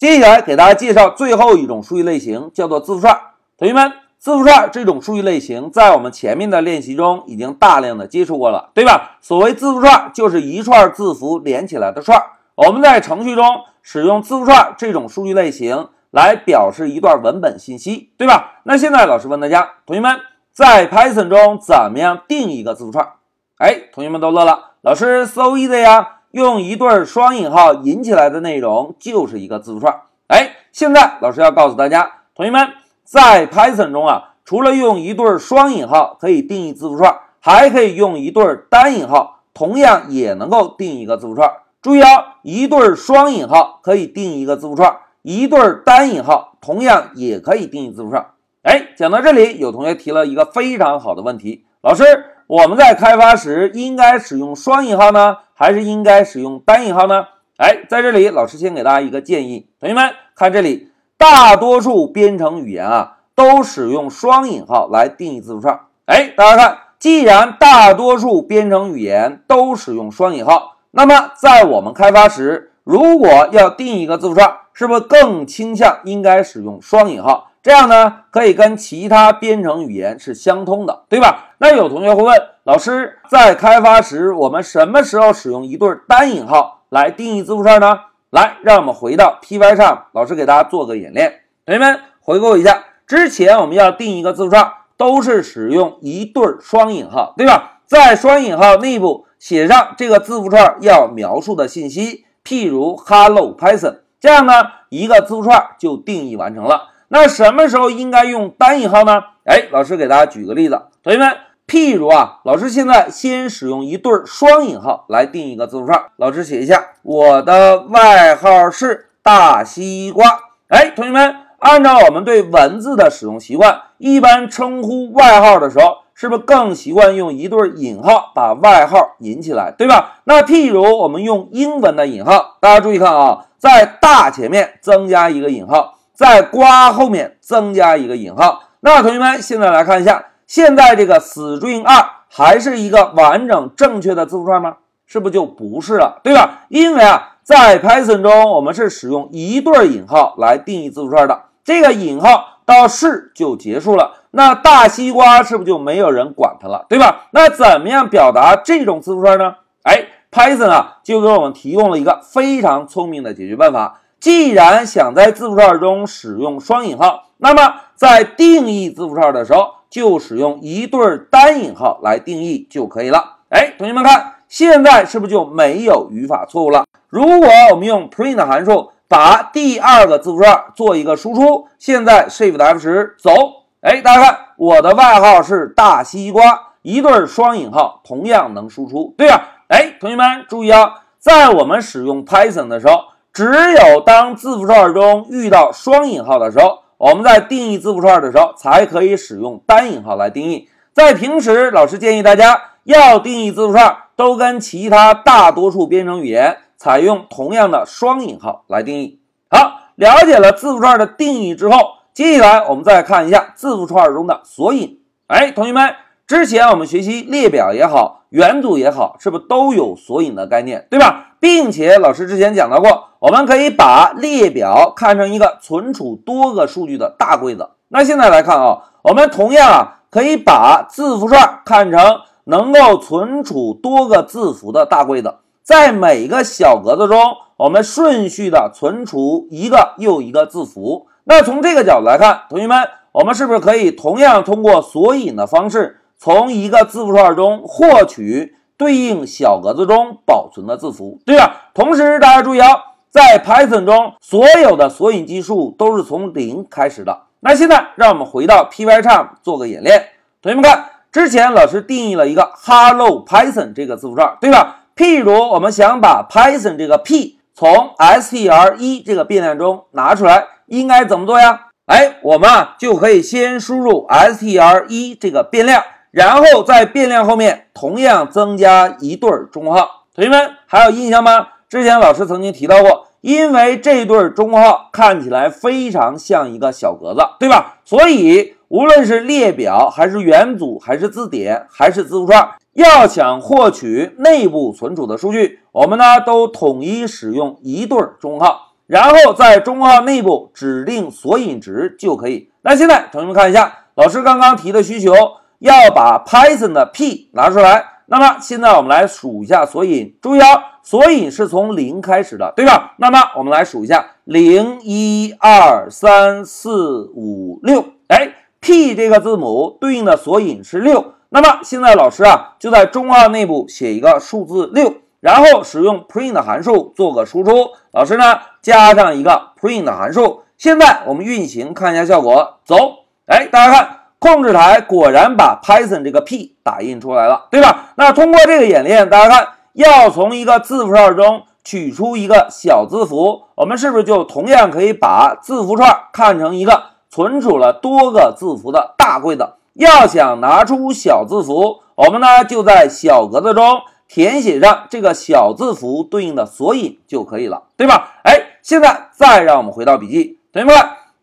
接下来给大家介绍最后一种数据类型，叫做字符串。同学们，字符串这种数据类型，在我们前面的练习中已经大量的接触过了，对吧？所谓字符串，就是一串字符连起来的串。我们在程序中使用字符串这种数据类型来表示一段文本信息，对吧？那现在老师问大家，同学们在 Python 中怎么样定一个字符串？哎，同学们都乐了，老师 so easy 呀。用一对双引号引起来的内容就是一个字符串。哎，现在老师要告诉大家，同学们在 Python 中啊，除了用一对双引号可以定义字符串，还可以用一对单引号，同样也能够定一个字符串。注意啊，一对双引号可以定一个字符串，一对单引号同样也可以定义字符串。哎，讲到这里，有同学提了一个非常好的问题，老师。我们在开发时应该使用双引号呢，还是应该使用单引号呢？哎，在这里，老师先给大家一个建议，同学们看这里，大多数编程语言啊都使用双引号来定义字符串。哎，大家看，既然大多数编程语言都使用双引号，那么在我们开发时，如果要定一个字符串，是不是更倾向应该使用双引号？这样呢，可以跟其他编程语言是相通的，对吧？那有同学会问老师，在开发时，我们什么时候使用一对单引号来定义字符串呢？来，让我们回到 P Y 上老师给大家做个演练。同学们回顾一下，之前我们要定一个字符串，都是使用一对双引号，对吧？在双引号内部写上这个字符串要描述的信息，譬如 Hello Python，这样呢，一个字符串就定义完成了。那什么时候应该用单引号呢？哎，老师给大家举个例子，同学们，譬如啊，老师现在先使用一对双引号来定一个字符串，老师写一下，我的外号是大西瓜。哎，同学们，按照我们对文字的使用习惯，一般称呼外号的时候，是不是更习惯用一对引号把外号引起来，对吧？那譬如我们用英文的引号，大家注意看啊，在大前面增加一个引号。在瓜后面增加一个引号，那同学们现在来看一下，现在这个 string 二还是一个完整正确的字符串吗？是不是就不是了，对吧？因为啊，在 Python 中我们是使用一对引号来定义字符串的，这个引号到是就结束了，那大西瓜是不是就没有人管它了，对吧？那怎么样表达这种字符串呢？哎，Python 啊就给我们提供了一个非常聪明的解决办法。既然想在字符串中使用双引号，那么在定义字符串的时候，就使用一对单引号来定义就可以了。哎，同学们看，现在是不是就没有语法错误了？如果我们用 print 函数把第二个字符串做一个输出，现在 Shift F 十走，哎，大家看，我的外号是大西瓜，一对双引号同样能输出，对吧？哎，同学们注意啊，在我们使用 Python 的时候。只有当字符串中遇到双引号的时候，我们在定义字符串的时候才可以使用单引号来定义。在平时，老师建议大家要定义字符串，都跟其他大多数编程语言采用同样的双引号来定义。好，了解了字符串的定义之后，接下来我们再看一下字符串中的索引。哎，同学们，之前我们学习列表也好，元组也好，是不是都有索引的概念，对吧？并且老师之前讲到过，我们可以把列表看成一个存储多个数据的大柜子。那现在来看啊，我们同样啊可以把字符串看成能够存储多个字符的大柜子，在每个小格子中，我们顺序的存储一个又一个字符。那从这个角度来看，同学们，我们是不是可以同样通过索引的方式，从一个字符串中获取？对应小格子中保存的字符，对吧？同时大家注意啊，在 Python 中所有的索引计数都是从零开始的。那现在让我们回到 Pycharm 做个演练。同学们看，之前老师定义了一个 Hello Python 这个字符串，对吧？譬如我们想把 Python 这个 P 从 str 一这个变量中拿出来，应该怎么做呀？哎，我们啊就可以先输入 str 一这个变量。然后在变量后面同样增加一对中号，同学们还有印象吗？之前老师曾经提到过，因为这对中号看起来非常像一个小格子，对吧？所以无论是列表还是元组还是字典还是字符串，要想获取内部存储的数据，我们呢都统一使用一对中号。然后在中括号内部指定索引值就可以。那现在同学们看一下，老师刚刚提的需求要把 Python 的 p 拿出来。那么现在我们来数一下索引，注意啊，索引是从零开始的，对吧？那么我们来数一下，零一二三四五六，哎，p 这个字母对应的索引是六。那么现在老师啊，就在中括号内部写一个数字六，然后使用 print 函数做个输出。老师呢加上一个 print 函数。现在我们运行看一下效果，走，哎，大家看，控制台果然把 Python 这个 p 打印出来了，对吧？那通过这个演练，大家看，要从一个字符串中取出一个小字符，我们是不是就同样可以把字符串看成一个存储了多个字符的大柜子？要想拿出小字符，我们呢就在小格子中填写上这个小字符对应的索引就可以了，对吧？哎，现在再让我们回到笔记，同学们，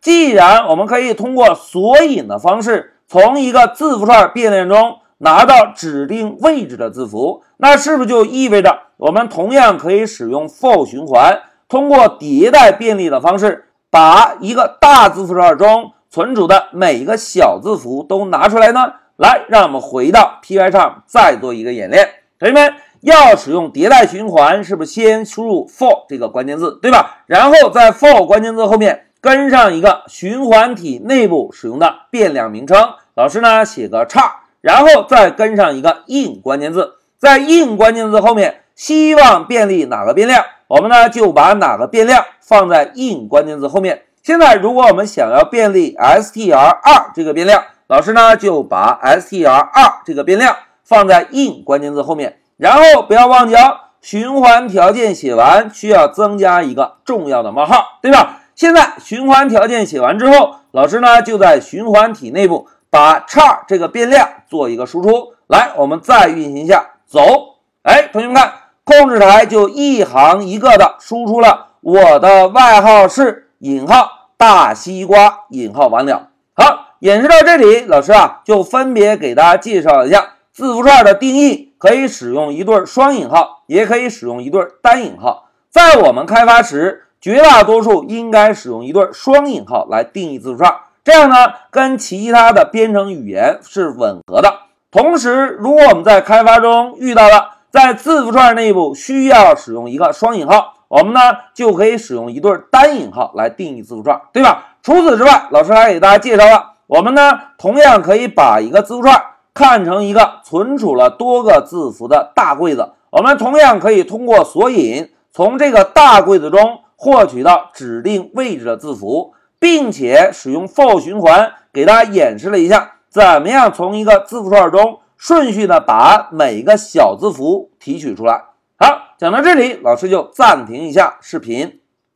既然我们可以通过索引的方式从一个字符串变量中拿到指定位置的字符，那是不是就意味着我们同样可以使用 for 循环，通过迭代便利的方式，把一个大字符串中存储的每一个小字符都拿出来呢？来，让我们回到 Py 上再做一个演练。同学们要使用迭代循环，是不是先输入 for 这个关键字，对吧？然后在 for 关键字后面跟上一个循环体内部使用的变量名称，老师呢写个叉，然后再跟上一个 in 关键字，在 in 关键字后面希望便利哪个变量，我们呢就把哪个变量放在 in 关键字后面。现在，如果我们想要便利 str2 这个变量，老师呢就把 str2 这个变量放在 in 关键字后面，然后不要忘记哦，循环条件写完需要增加一个重要的冒号，对吧？现在循环条件写完之后，老师呢就在循环体内部把叉这个变量做一个输出。来，我们再运行一下，走。哎，同学们看，控制台就一行一个的输出了我的外号是引号。大西瓜引号完了。好，演示到这里，老师啊就分别给大家介绍一下字符串的定义，可以使用一对双引号，也可以使用一对单引号。在我们开发时，绝大多数应该使用一对双引号来定义字符串，这样呢跟其他的编程语言是吻合的。同时，如果我们在开发中遇到了在字符串内部需要使用一个双引号。我们呢就可以使用一对单引号来定义字符串，对吧？除此之外，老师还给大家介绍了，我们呢同样可以把一个字符串看成一个存储了多个字符的大柜子。我们同样可以通过索引从这个大柜子中获取到指定位置的字符，并且使用 for 循环给大家演示了一下，怎么样从一个字符串中顺序的把每一个小字符提取出来。好，讲到这里，老师就暂停一下视频。